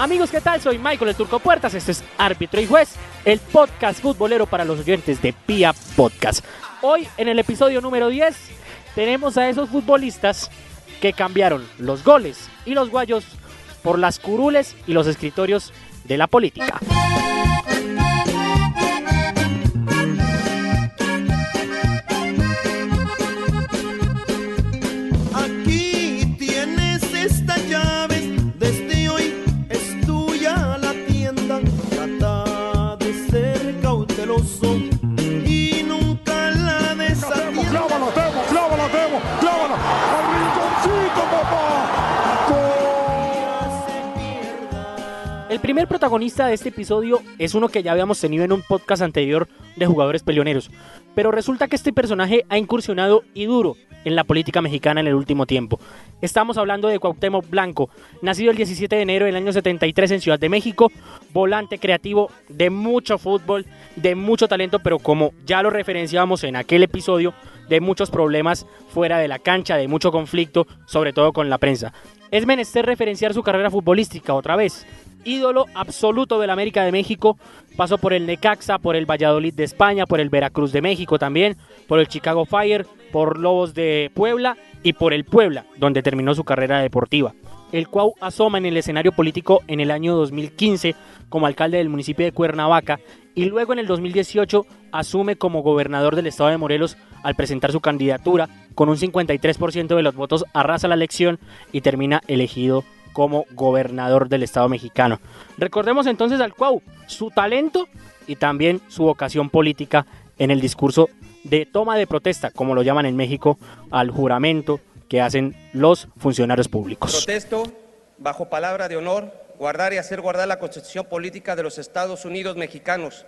Amigos, ¿qué tal? Soy Michael el Turco Puertas, este es Árbitro y Juez, el podcast futbolero para los oyentes de Pia Podcast. Hoy, en el episodio número 10, tenemos a esos futbolistas que cambiaron los goles y los guayos por las curules y los escritorios de la política. Primer protagonista de este episodio es uno que ya habíamos tenido en un podcast anterior de jugadores peleoneros, pero resulta que este personaje ha incursionado y duro en la política mexicana en el último tiempo. Estamos hablando de Cuauhtémoc Blanco, nacido el 17 de enero del año 73 en Ciudad de México, volante creativo de mucho fútbol, de mucho talento, pero como ya lo referenciábamos en aquel episodio, de muchos problemas fuera de la cancha, de mucho conflicto, sobre todo con la prensa. Es menester referenciar su carrera futbolística otra vez. Ídolo absoluto del América de México, pasó por el Necaxa, por el Valladolid de España, por el Veracruz de México también, por el Chicago Fire, por Lobos de Puebla y por el Puebla, donde terminó su carrera deportiva. El cual asoma en el escenario político en el año 2015 como alcalde del municipio de Cuernavaca y luego en el 2018 asume como gobernador del estado de Morelos al presentar su candidatura con un 53% de los votos arrasa la elección y termina elegido como gobernador del estado mexicano. Recordemos entonces al Cuau, su talento y también su vocación política en el discurso de toma de protesta, como lo llaman en México, al juramento que hacen los funcionarios públicos. Protesto, bajo palabra de honor, guardar y hacer guardar la Constitución Política de los Estados Unidos mexicanos,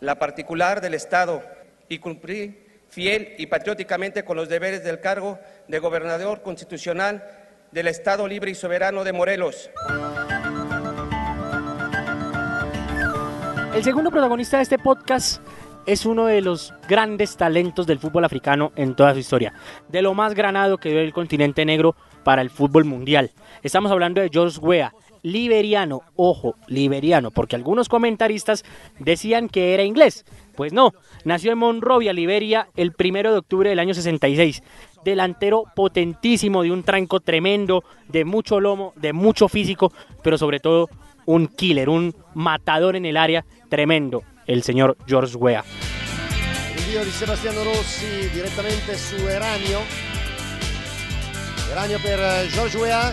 la particular del Estado, y cumplir fiel y patrióticamente con los deberes del cargo de gobernador constitucional del Estado Libre y Soberano de Morelos. El segundo protagonista de este podcast es uno de los grandes talentos del fútbol africano en toda su historia, de lo más granado que dio el continente negro para el fútbol mundial. Estamos hablando de George Weah, liberiano, ojo, liberiano, porque algunos comentaristas decían que era inglés. Pues no, nació en Monrovia, Liberia, el primero de octubre del año 66. Delantero potentísimo, de un tranco tremendo, de mucho lomo, de mucho físico, pero sobre todo un killer, un matador en el área tremendo, el señor George Weah. Invio di Sebastiano Rossi direttamente su Eranio. Eranio per eh, George Weah.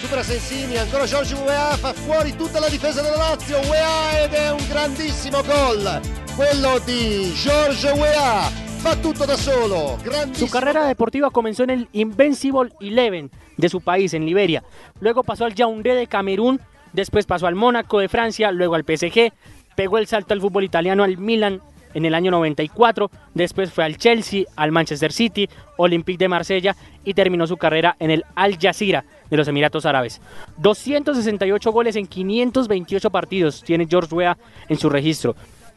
Supera Sensini, ancora George Weah, fa fuori tutta la difesa della Lazio. Weah ed è un grandissimo gol. Quello di George Weah. Fa tutto da solo. Su carrera deportiva comenzó en el Invincible Eleven de su país, en Liberia. Luego pasó al Yaoundé de Camerún, después pasó al Mónaco de Francia, luego al PSG, pegó el salto al fútbol italiano al Milan en el año 94, después fue al Chelsea, al Manchester City, Olympique de Marsella y terminó su carrera en el Al Jazeera de los Emiratos Árabes. 268 goles en 528 partidos tiene George Weah en su registro.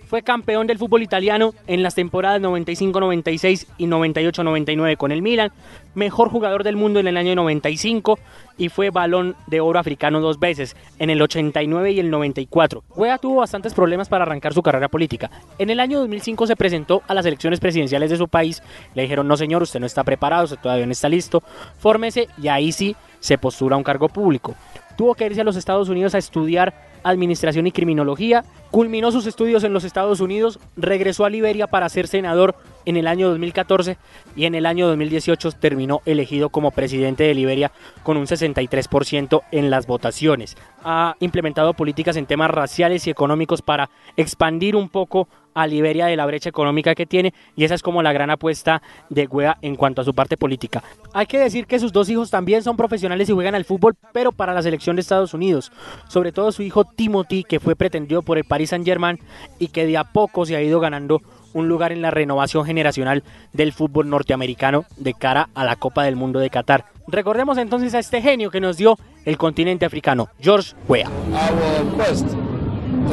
Fue campeón del fútbol italiano en las temporadas 95-96 y 98-99 con el Milan, mejor jugador del mundo en el año 95 y fue balón de oro africano dos veces, en el 89 y el 94. Wea tuvo bastantes problemas para arrancar su carrera política. En el año 2005 se presentó a las elecciones presidenciales de su país, le dijeron no señor, usted no está preparado, usted todavía no está listo, fórmese y ahí sí se postura a un cargo público. Tuvo que irse a los Estados Unidos a estudiar administración y criminología, culminó sus estudios en los Estados Unidos, regresó a Liberia para ser senador en el año 2014 y en el año 2018 terminó elegido como presidente de Liberia con un 63% en las votaciones. Ha implementado políticas en temas raciales y económicos para expandir un poco a Liberia de la brecha económica que tiene y esa es como la gran apuesta de Guea en cuanto a su parte política. Hay que decir que sus dos hijos también son profesionales y juegan al fútbol, pero para la selección de Estados Unidos. Sobre todo su hijo Timothy, que fue pretendido por el Paris Saint Germain y que de a poco se ha ido ganando un lugar en la renovación generacional del fútbol norteamericano de cara a la Copa del Mundo de Qatar. Recordemos entonces a este genio que nos dio el continente africano, George Weah. Our quest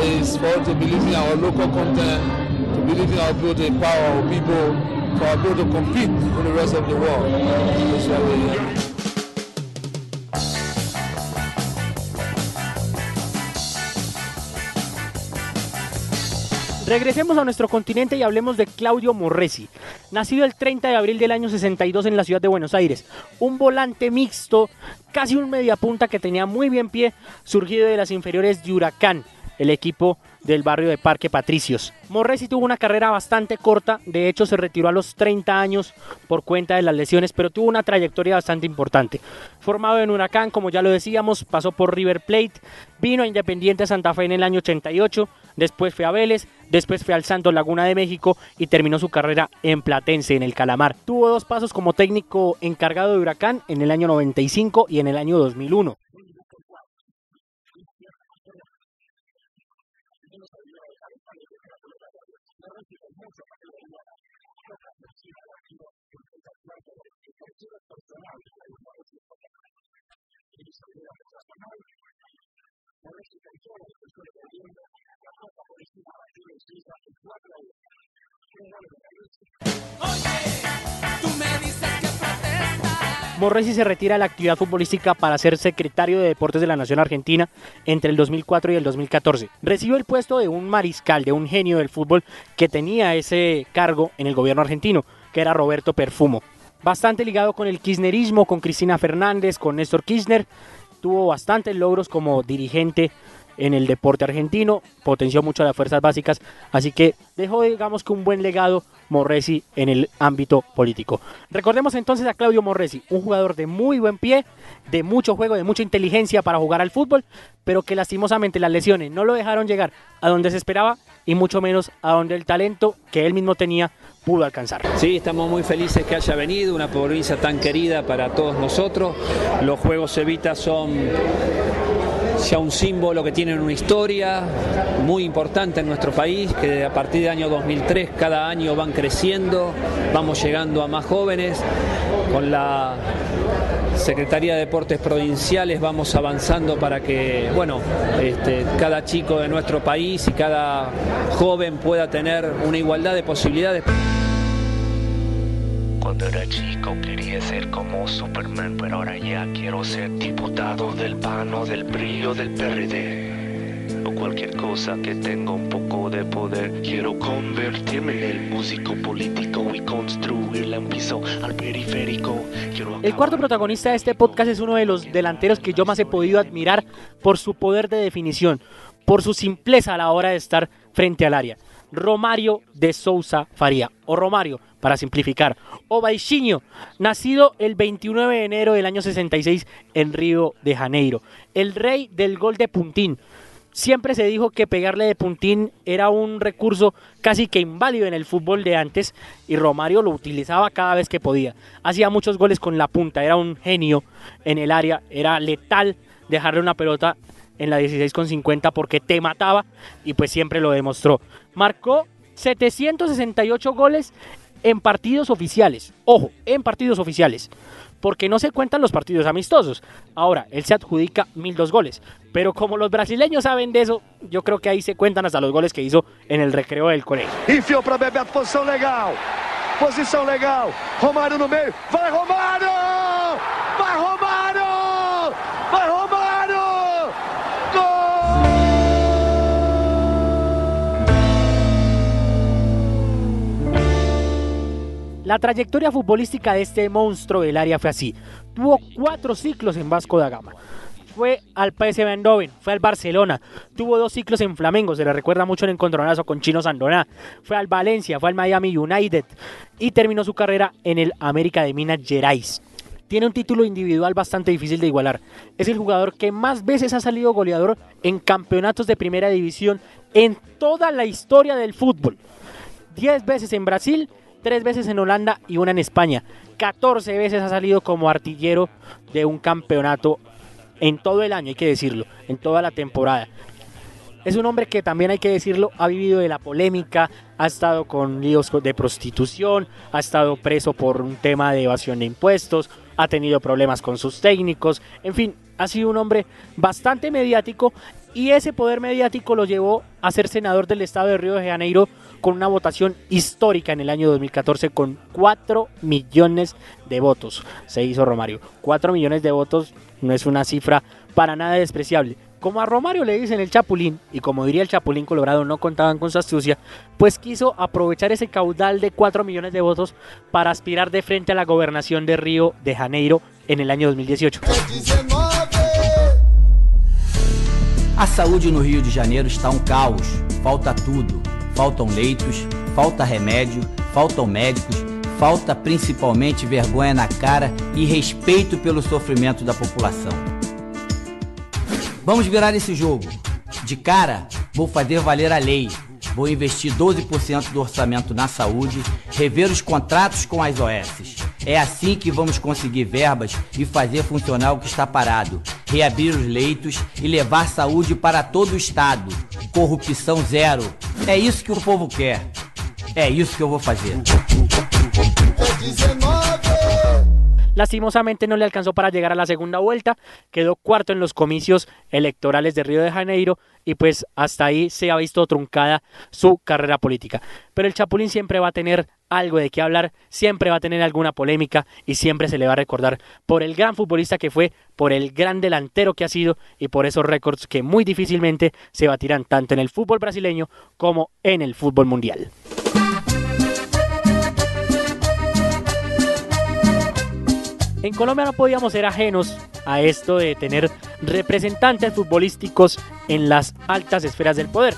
is for in our local content, Regresemos a nuestro continente y hablemos de Claudio Morresi, nacido el 30 de abril del año 62 en la ciudad de Buenos Aires, un volante mixto, casi un mediapunta que tenía muy bien pie, surgido de las inferiores de Huracán, el equipo del barrio de Parque Patricios. Morresi tuvo una carrera bastante corta, de hecho se retiró a los 30 años por cuenta de las lesiones, pero tuvo una trayectoria bastante importante. Formado en Huracán, como ya lo decíamos, pasó por River Plate, vino a Independiente Santa Fe en el año 88, después fue a Vélez, después fue al Santos Laguna de México y terminó su carrera en Platense, en el Calamar. Tuvo dos pasos como técnico encargado de Huracán en el año 95 y en el año 2001. Morresi se retira de la actividad futbolística para ser secretario de Deportes de la Nación Argentina entre el 2004 y el 2014. Recibió el puesto de un mariscal, de un genio del fútbol que tenía ese cargo en el gobierno argentino, que era Roberto Perfumo. Bastante ligado con el kirchnerismo, con Cristina Fernández, con Néstor Kirchner, tuvo bastantes logros como dirigente en el deporte argentino, potenció mucho las fuerzas básicas, así que dejó digamos que un buen legado Morresi en el ámbito político. Recordemos entonces a Claudio Morresi, un jugador de muy buen pie, de mucho juego, de mucha inteligencia para jugar al fútbol, pero que lastimosamente las lesiones no lo dejaron llegar a donde se esperaba y mucho menos a donde el talento que él mismo tenía pudo alcanzar. Sí, estamos muy felices que haya venido, una provincia tan querida para todos nosotros. Los Juegos Evita son ya un símbolo que tienen una historia muy importante en nuestro país, que a partir del año 2003 cada año van creciendo, vamos llegando a más jóvenes, con la Secretaría de Deportes Provinciales vamos avanzando para que, bueno, este, cada chico de nuestro país y cada joven pueda tener una igualdad de posibilidades. Cuando era chico quería ser como Superman, pero ahora ya quiero ser diputado del PAN o del brillo del PRD. O cualquier cosa que tenga un poco de poder. Quiero convertirme en el músico político y construirle un piso al periférico. Quiero El cuarto protagonista de este podcast es uno de los delanteros que yo más he podido admirar por su poder de definición, por su simpleza a la hora de estar frente al área. Romario de Sousa Faría, o Romario, para simplificar, o Baixinho, nacido el 29 de enero del año 66 en Río de Janeiro, el rey del gol de puntín. Siempre se dijo que pegarle de puntín era un recurso casi que inválido en el fútbol de antes y Romario lo utilizaba cada vez que podía. Hacía muchos goles con la punta, era un genio en el área, era letal dejarle una pelota en la 16 con 50 porque te mataba y pues siempre lo demostró. Marcó 768 goles en partidos oficiales. Ojo, en partidos oficiales. Porque no se cuentan los partidos amistosos. Ahora, él se adjudica 1002 goles. Pero como los brasileños saben de eso, yo creo que ahí se cuentan hasta los goles que hizo en el recreo del colegio. Enfiou para Bebeto, posição legal. Posição legal. Romário no meio. Vai Romário! La trayectoria futbolística de este monstruo del área fue así. Tuvo cuatro ciclos en Vasco da Gama. Fue al PSV Eindhoven, fue al Barcelona, tuvo dos ciclos en Flamengo, se le recuerda mucho el encontronazo con Chino Sandoná, fue al Valencia, fue al Miami United y terminó su carrera en el América de Minas Gerais. Tiene un título individual bastante difícil de igualar. Es el jugador que más veces ha salido goleador en campeonatos de primera división en toda la historia del fútbol. 10 veces en Brasil, 3 veces en Holanda y una en España. 14 veces ha salido como artillero de un campeonato en todo el año, hay que decirlo, en toda la temporada. Es un hombre que también hay que decirlo, ha vivido de la polémica, ha estado con líos de prostitución, ha estado preso por un tema de evasión de impuestos, ha tenido problemas con sus técnicos, en fin, ha sido un hombre bastante mediático y ese poder mediático lo llevó a ser senador del estado de Río de Janeiro con una votación histórica en el año 2014 con 4 millones de votos. Se hizo Romario. 4 millones de votos no es una cifra para nada despreciable. Como a Romario le dicen el Chapulín, y como diría el Chapulín Colorado no contaban con su astucia, pues quiso aprovechar ese caudal de 4 millones de votos para aspirar de frente a la gobernación de Río de Janeiro en el año 2018. A saúde no Rio de Janeiro está um caos. Falta tudo. Faltam leitos, falta remédio, faltam médicos, falta principalmente vergonha na cara e respeito pelo sofrimento da população. Vamos virar esse jogo. De cara, vou fazer valer a lei. Vou investir 12% do orçamento na saúde, rever os contratos com as OS. É assim que vamos conseguir verbas e fazer funcionar o que está parado, reabrir os leitos e levar saúde para todo o estado. Corrupção zero. É isso que o povo quer. É isso que eu vou fazer. Lastimosamente no le alcanzó para llegar a la segunda vuelta, quedó cuarto en los comicios electorales de Río de Janeiro y pues hasta ahí se ha visto truncada su carrera política. Pero el Chapulín siempre va a tener algo de qué hablar, siempre va a tener alguna polémica y siempre se le va a recordar por el gran futbolista que fue, por el gran delantero que ha sido y por esos récords que muy difícilmente se batirán tanto en el fútbol brasileño como en el fútbol mundial. En Colombia no podíamos ser ajenos a esto de tener representantes futbolísticos en las altas esferas del poder.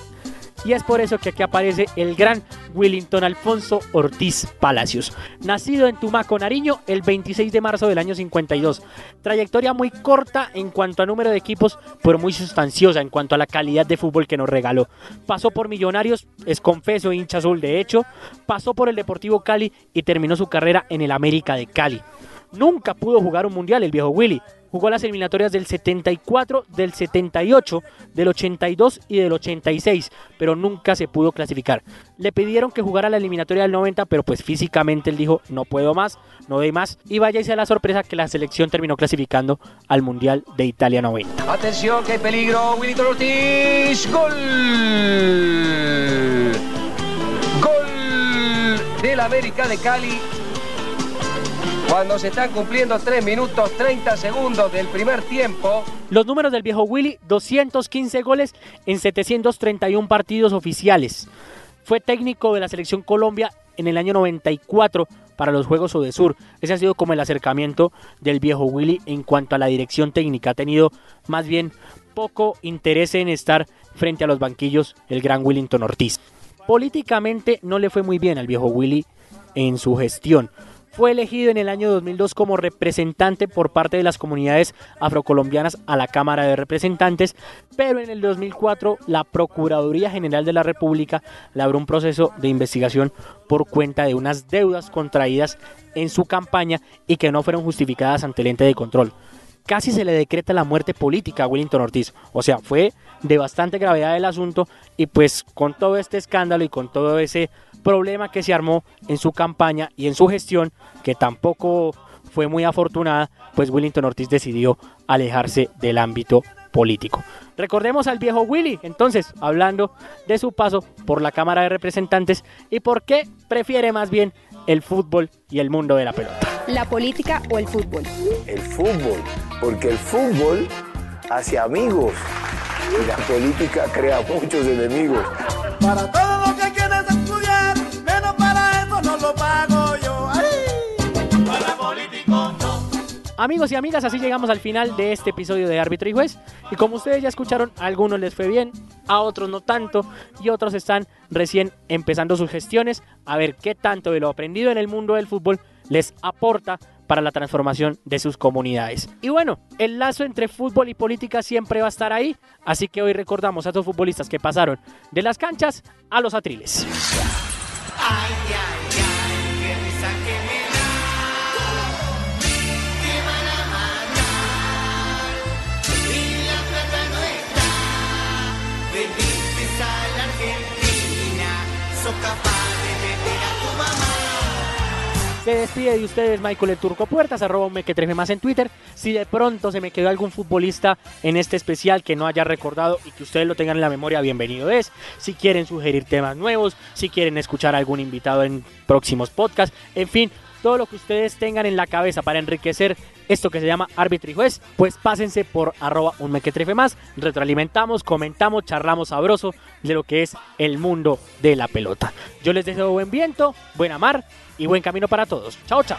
Y es por eso que aquí aparece el gran Willington Alfonso Ortiz Palacios. Nacido en Tumaco, Nariño, el 26 de marzo del año 52. Trayectoria muy corta en cuanto a número de equipos, pero muy sustanciosa en cuanto a la calidad de fútbol que nos regaló. Pasó por Millonarios, es confeso hincha azul de hecho. Pasó por el Deportivo Cali y terminó su carrera en el América de Cali. Nunca pudo jugar un mundial el viejo Willy. Jugó las eliminatorias del 74, del 78, del 82 y del 86, pero nunca se pudo clasificar. Le pidieron que jugara la eliminatoria del 90, pero pues físicamente él dijo, no puedo más, no doy más. Y vaya y sea la sorpresa que la selección terminó clasificando al Mundial de Italia 90. Atención, que hay peligro. Willington Ortiz. Gol. Gol del América de Cali. Cuando se están cumpliendo 3 minutos 30 segundos del primer tiempo. Los números del viejo Willy, 215 goles en 731 partidos oficiales. Fue técnico de la selección Colombia en el año 94 para los Juegos Odesur. Ese ha sido como el acercamiento del viejo Willy en cuanto a la dirección técnica. Ha tenido más bien poco interés en estar frente a los banquillos el gran Willington Ortiz. Políticamente no le fue muy bien al viejo Willy en su gestión. Fue elegido en el año 2002 como representante por parte de las comunidades afrocolombianas a la Cámara de Representantes, pero en el 2004 la Procuraduría General de la República le abrió un proceso de investigación por cuenta de unas deudas contraídas en su campaña y que no fueron justificadas ante el ente de control. Casi se le decreta la muerte política a Willington Ortiz. O sea, fue de bastante gravedad el asunto y pues con todo este escándalo y con todo ese problema que se armó en su campaña y en su gestión, que tampoco fue muy afortunada, pues Willington Ortiz decidió alejarse del ámbito político. Recordemos al viejo Willy, entonces, hablando de su paso por la Cámara de Representantes y por qué prefiere más bien el fútbol y el mundo de la pelota. ¿La política o el fútbol? El fútbol, porque el fútbol hace amigos y la política crea muchos enemigos. Para todo lo que quieres estudiar, menos para eso no lo pago yo. ¡Ay! Para político no. Amigos y amigas, así llegamos al final de este episodio de Árbitro y Juez. Y como ustedes ya escucharon, a algunos les fue bien, a otros no tanto, y otros están recién empezando sus gestiones a ver qué tanto de lo aprendido en el mundo del fútbol les aporta para la transformación de sus comunidades. Y bueno, el lazo entre fútbol y política siempre va a estar ahí, así que hoy recordamos a esos futbolistas que pasaron de las canchas a los atriles. Ay, ay, Se despide de ustedes Michael el Turco Puertas, arroba un mequetrefe más en Twitter. Si de pronto se me quedó algún futbolista en este especial que no haya recordado y que ustedes lo tengan en la memoria, bienvenido es. Si quieren sugerir temas nuevos, si quieren escuchar a algún invitado en próximos podcasts, en fin, todo lo que ustedes tengan en la cabeza para enriquecer esto que se llama árbitro y juez, pues pásense por arroba un mequetrefe más, retroalimentamos, comentamos, charlamos sabroso de lo que es el mundo de la pelota. Yo les deseo buen viento, buena mar y buen camino para todos. Chao, chao.